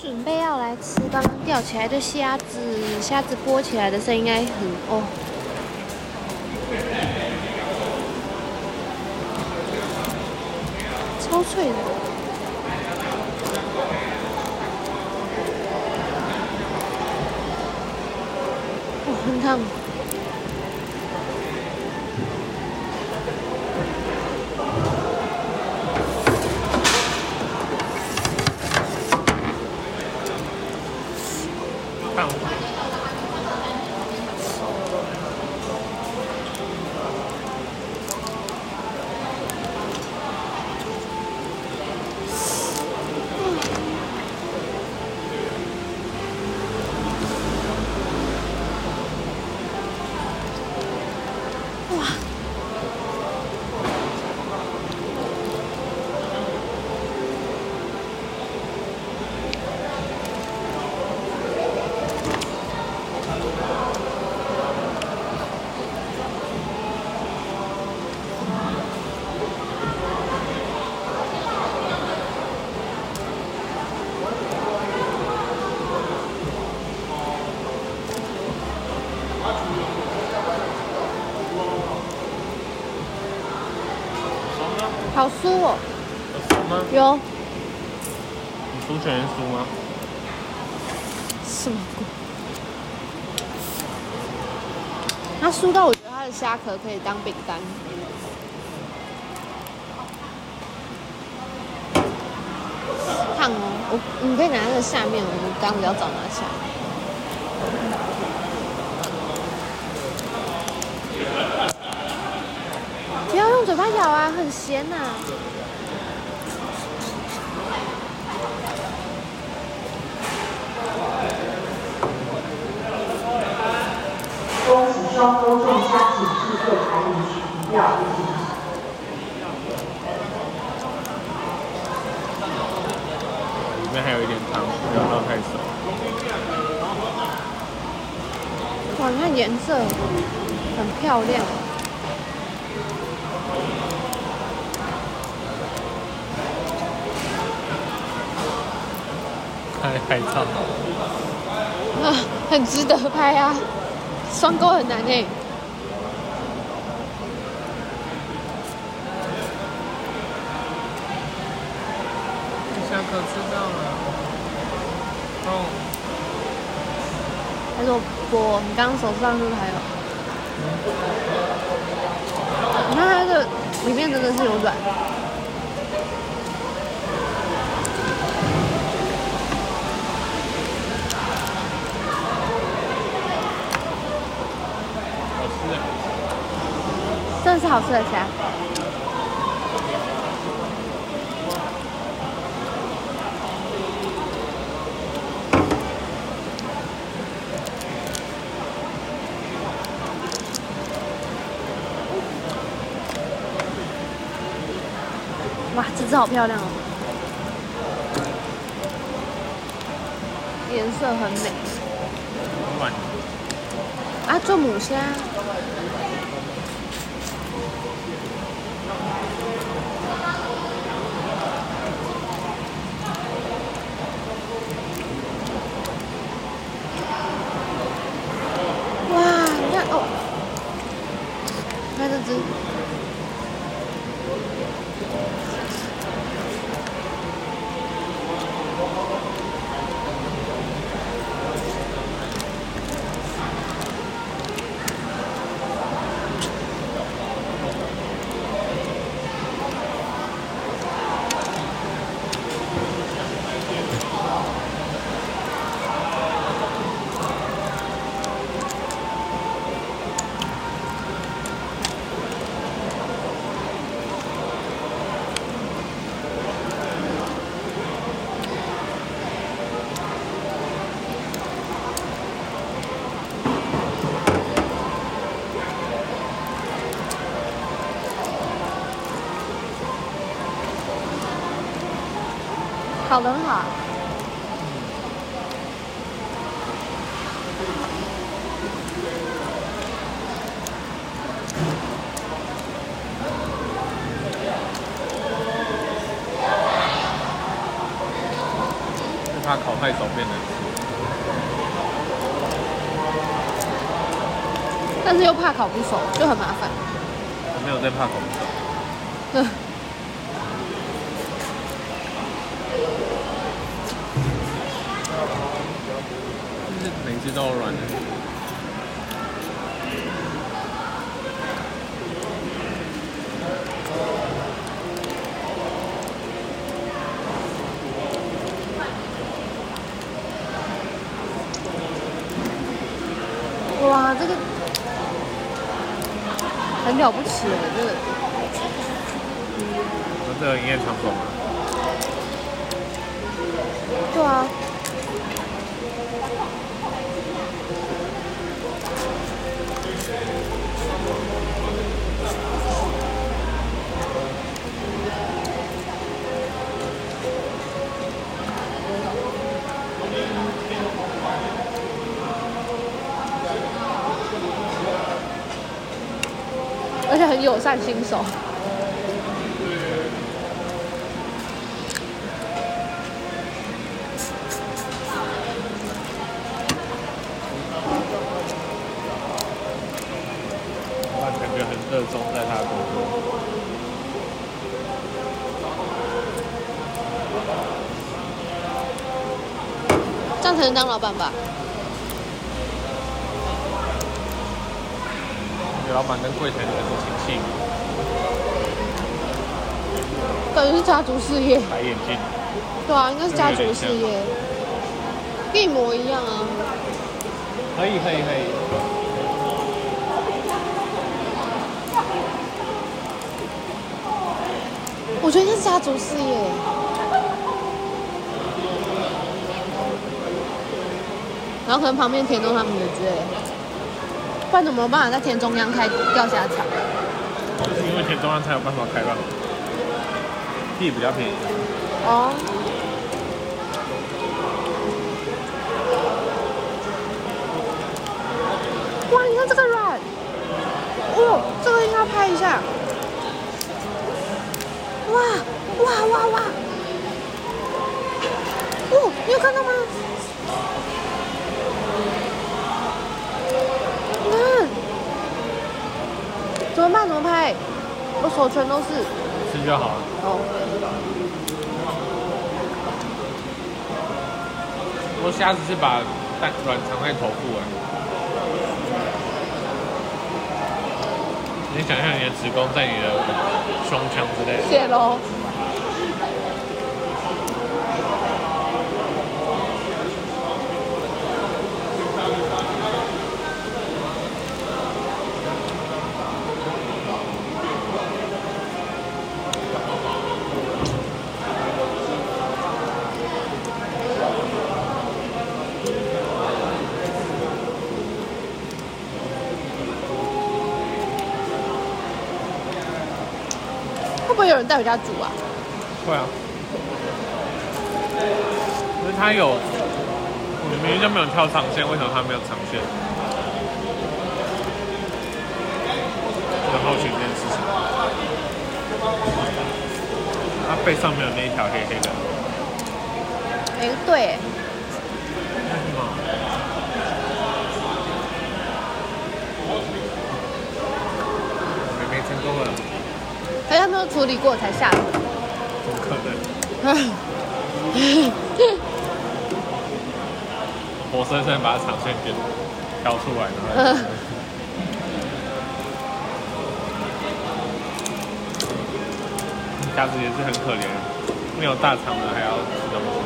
准备要来吃刚刚钓起来的虾子，虾子剥起来的声音应该很哦，超脆的，哦，很烫。虾壳可以当饼干。烫哦，我你可以拿那个下面，我刚比较早拿起来。不要用嘴巴咬啊，很咸呐、双周中虾请致柜台领取。里面还有一点汤，不要倒太熟。哇，你看颜色很漂亮。太太烫了。啊，很值得拍啊！双钩很难哎、下课知道了。哦，他说我？你刚刚手上是不是还有？你看它的里面真的是有软。好吃的。真的是好吃的虾。哇，这只好漂亮哦，颜色很美。啊，做母虾。哇，你看哦，你看这只，烤得很好啊。怕烤太熟变难吃。但是又怕烤不熟，就很麻烦。我没有在怕烤不熟。善新手。我感觉很热衷在他的工作。这样才能当老板吧？女老板跟柜台的人是亲戚，感觉是家族事业。白眼镜。对啊，应该是家族事业，一模一样啊。可以可以可以。我觉得是家族事业。然后可能旁边田中他们的之类，不然怎么有办法在田中央开钓虾场？就是因为田中央才有办法开吧，地比较便宜。哦。哇，你看这个软，哦，这个应该拍一下。哇哇哇哇！哦，你有看到吗？你看，怎么办？怎么拍？我手全都是。吃就好了。哦。我下次是把蛋卵藏在头部哎。你想象你的子宫在你的胸腔之类的。谢喽。会有人带回家煮啊？会啊。可是他有，你明明就没有跳长线，为什么他没有长线？很好奇这件事情。他背上面有那一条黑黑的。哎，对。那是吗？没没成功了。还他们都处理过才下的。怎么可能？活生生把长线给挑出来的。虾子 也是很可怜，没有大肠的还要吃东西。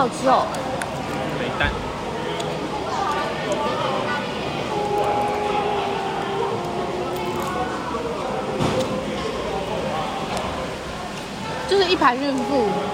好好吃哦。没蛋。就是一盘孕妇。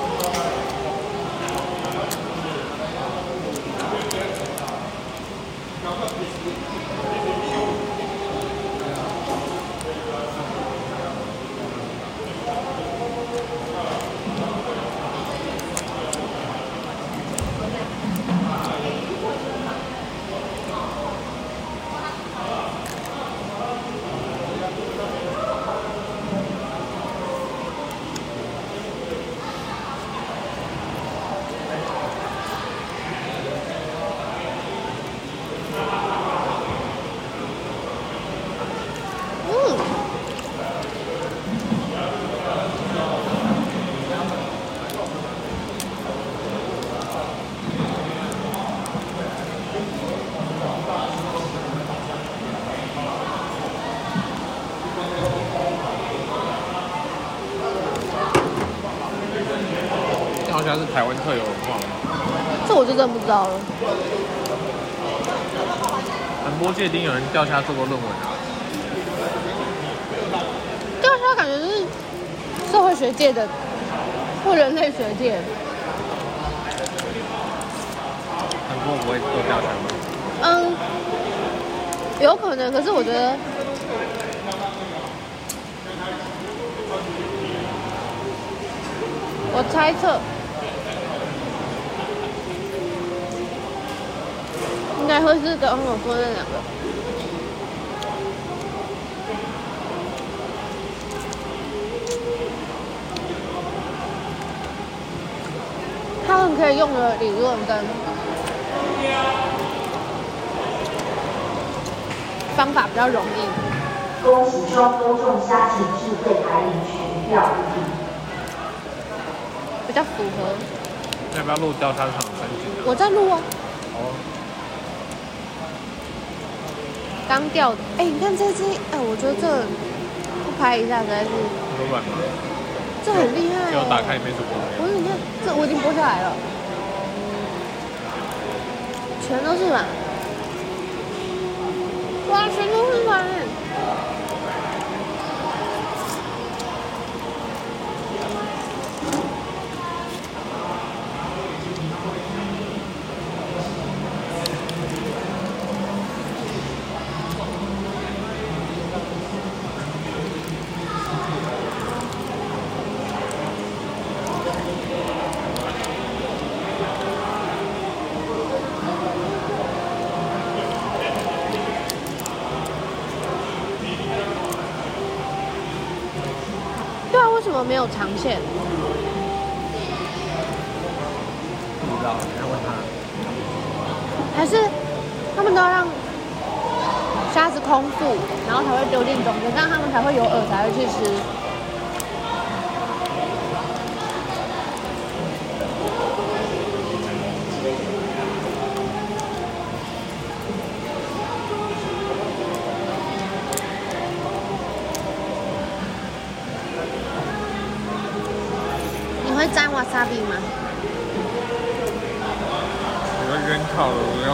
真不知道了。传播界一定有人掉下做过论文啊。掉下感觉是社会学界的或人类学界，很多不会做调查吗？嗯，有可能。可是我觉得，我猜测应该会是刚刚我说的那两个。他们可以用的理论跟方法比较容易。恭喜双沟仲虾请智慧排名群钓一题。比较符合。要不要录钓虾场三景？我在录啊，哦，刚钓的。哎、你看这只，哎、我觉得这不拍一下实在是，很软吗？这很厉害、欸。要打开欸。里面是玻不是，你看这我已经剥下来了，全都是软。哇，全都是软么没有长线？不知道，你要问他。还是他们都要让虾子空腹，然后才会丢进中间，这样他们才会有饵才会去吃。你会沾 wasabi 吗？有个原烤的不用。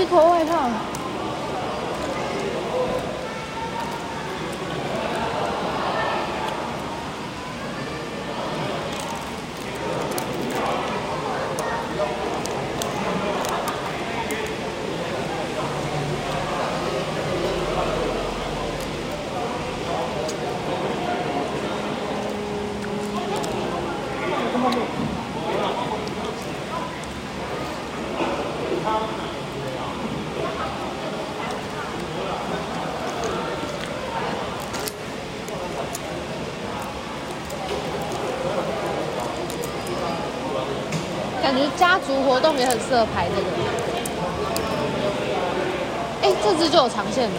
忘记脱外套了。感觉家族活动也很适合排这个。哎，这只就有长线的，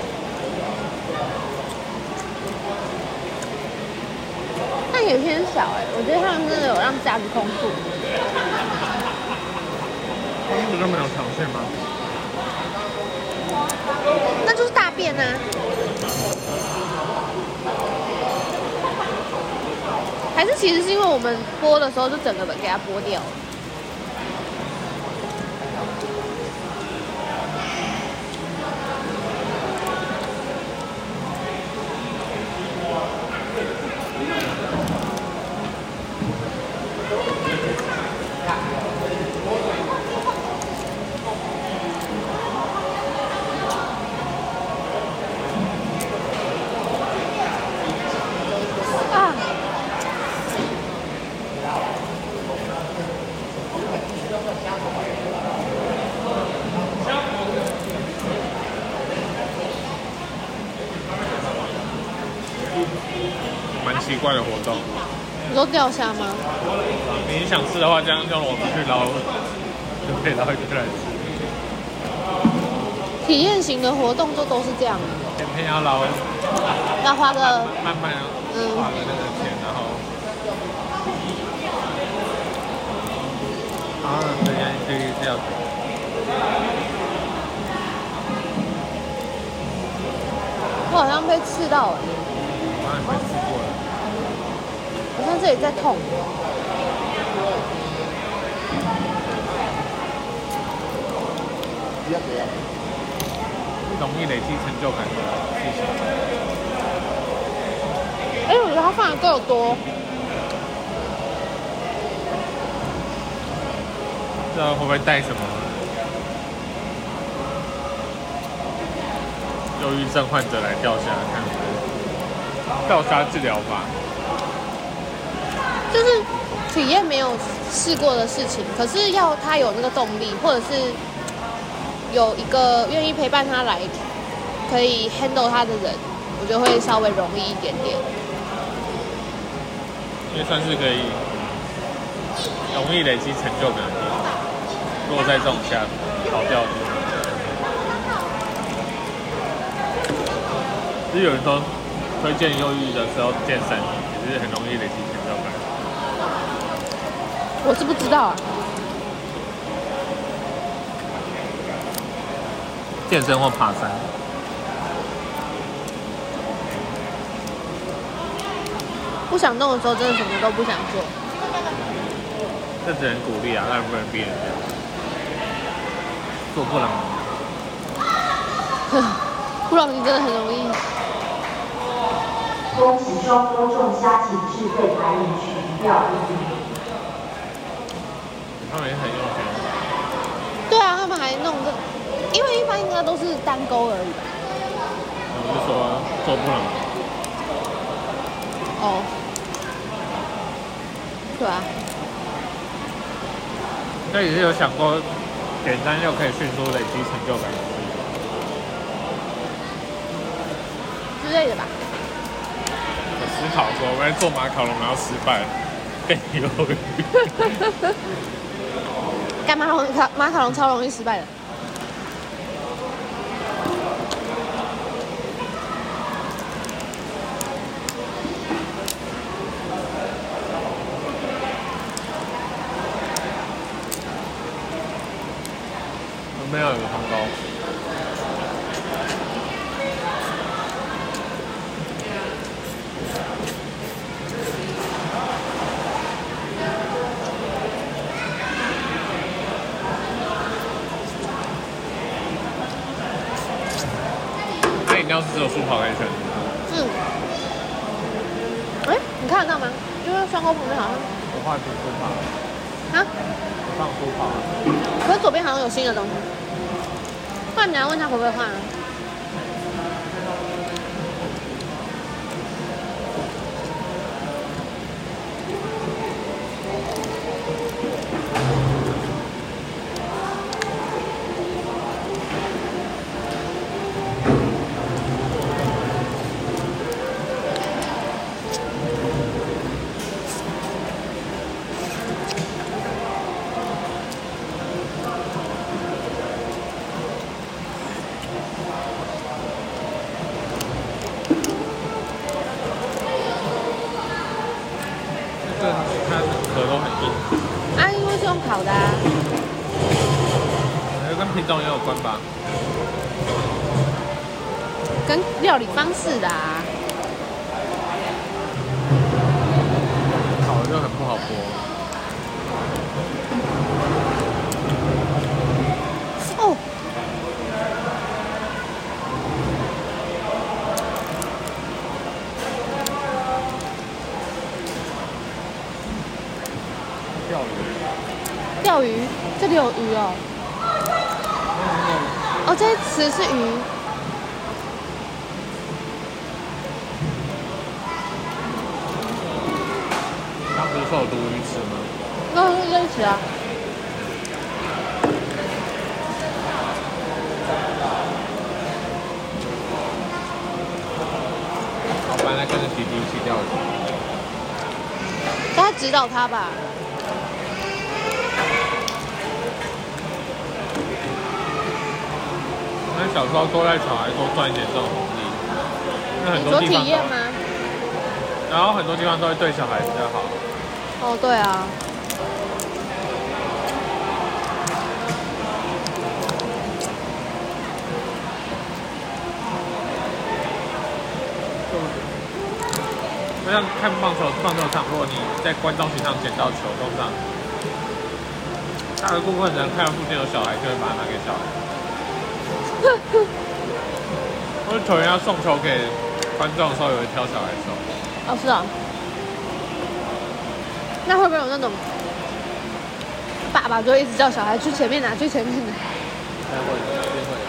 但也偏小哎。我觉得他们真的有让家子空腹。不就没有长线吗？那就是大便啊。还是其实是因为我们剥的时候就整个给它剥掉了。啊！蛮奇怪的活动。你说钓虾吗？你想吃的话，这样叫我们去捞，就可以捞一个来吃。体验型的活动就都是这样，前天要捞，要花个慢慢嗯花的那个钱，然后，然后人家去这样，我好像被刺到了，我好像没吃过了。好像这里在痛。容易累积成就感的事情。哎、我觉得它放的够多，不知道会不会带什么忧郁症患者来钓虾看看，钓虾治疗法。就是体验没有试过的事情，可是要他有那个动力，或者是有一个愿意陪伴他来，可以 handle 他的人，我觉得会稍微容易一点点。因为算是可以容易累积成就感的地方。如果在这种下跑掉的地方，其实有人说推荐忧郁的时候健身，也是很容易累积成就感。我是不知道啊，健身或爬山，不想动的时候，真的什么都不想做。这只能鼓励啊，当然不能逼人家。做不了，不然你真的很容易。恭喜双沟仲虾请至被排领取一票一名。他们也很用心。对啊，他们还弄这，因为一般应该都是单钩而已吧。我是说做不了，哦，对啊，应该也是有想过简单又可以迅速累积成就感。之类的吧。我思考说，我在做马卡龙然后失败了，更忧郁。干马卡龙马卡龙超容易失败的。我没有有汤包。它饮料是只有速跑可以选，嗯。哎、你看得到吗？因为双沟旁边好像我换成速跑，啊，我放速跑。可是左边好像有新的东西。不然你要问他会不可以换啊？钓鱼，钓鱼，这里有鱼哦。哦，这些词是鱼。刚不是说有鲈鱼吃吗？那是类似啊。老板在跟着弟弟一起钓鱼。他指导他吧。那那小时候多带小孩多赚一点这种红利，因为很多地方都，体验吗？然后很多地方都会对小孩比较好。哦，对啊。就像看棒球棒球场，如果你在观众席上捡到球，通常大的部分人看到附近有小孩，就会把它拿给小孩。或者球员要送球给观众的时候，有人挑小孩送。哦，是啊。那会不会有那种爸爸就一直叫小孩去前面拿，去前面拿？应该会的，一定会的。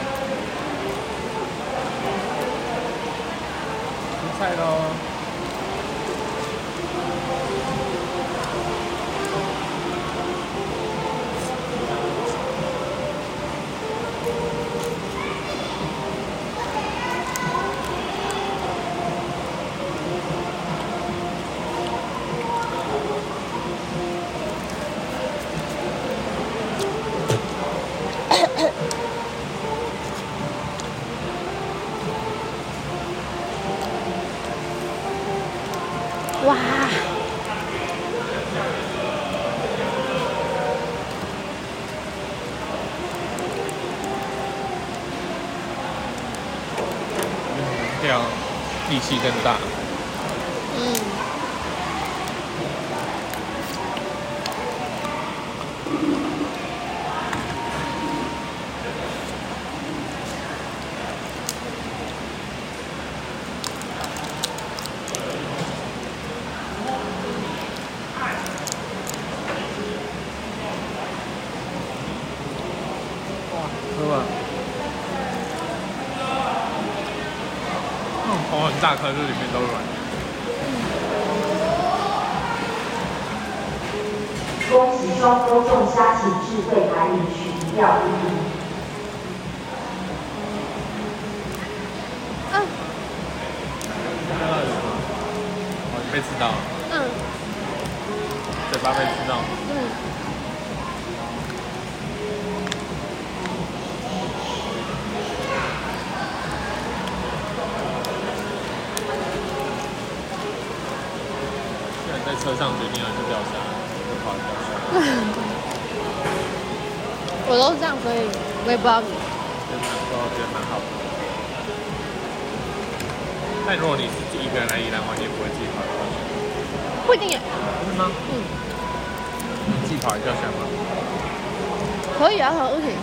出菜喽！力气更大。大颗，这里面都软。恭喜双周中虾请智慧排名取一票被吃到了，嗯嘴巴被吃到。嗯，居然在车上决定要去钓虾，就跑来钓虾。我都是这样，所以我也不知道你。真的，我觉得蛮好的。但如果你是一个人来宜兰玩，你也不会自己跑来钓虾，不一定耶，真的吗？嗯，你自己跑来钓虾吗？可以啊，很 OK。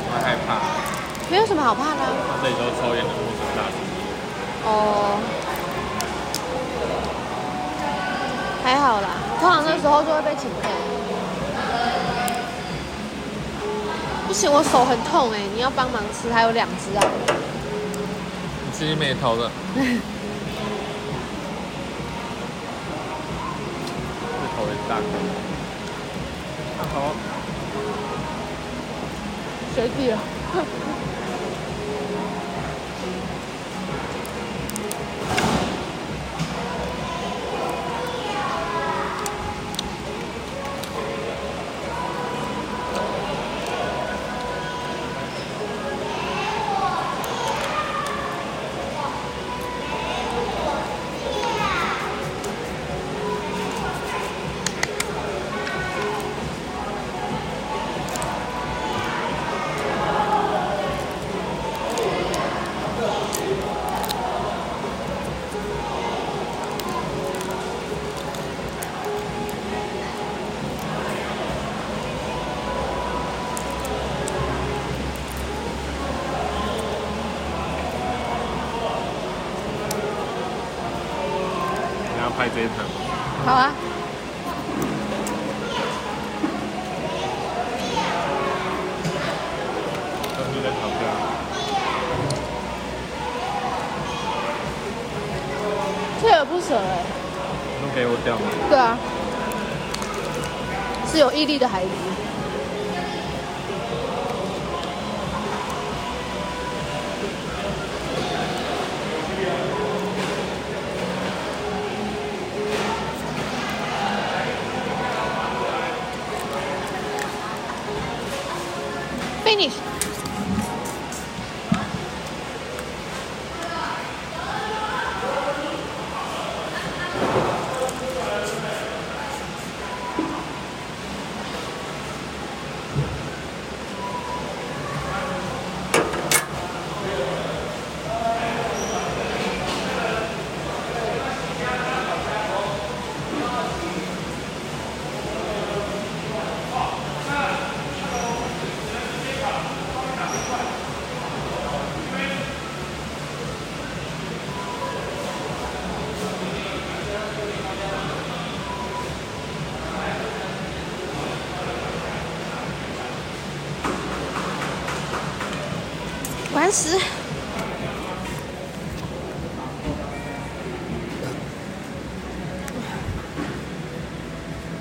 我会害怕。没有什么好怕的啊、他这里都是抽烟的陌生大叔。哦，还好啦，通常那时候就会被请客。不行，我手很痛哎、你要帮忙吃，还有两只啊。你自己没投的。这头很大颗。大头。学弟啊。这一盘。好啊。跟你在吵架。锲而不舍哎、都给我掉吗？对啊，是有毅力的孩子。完食。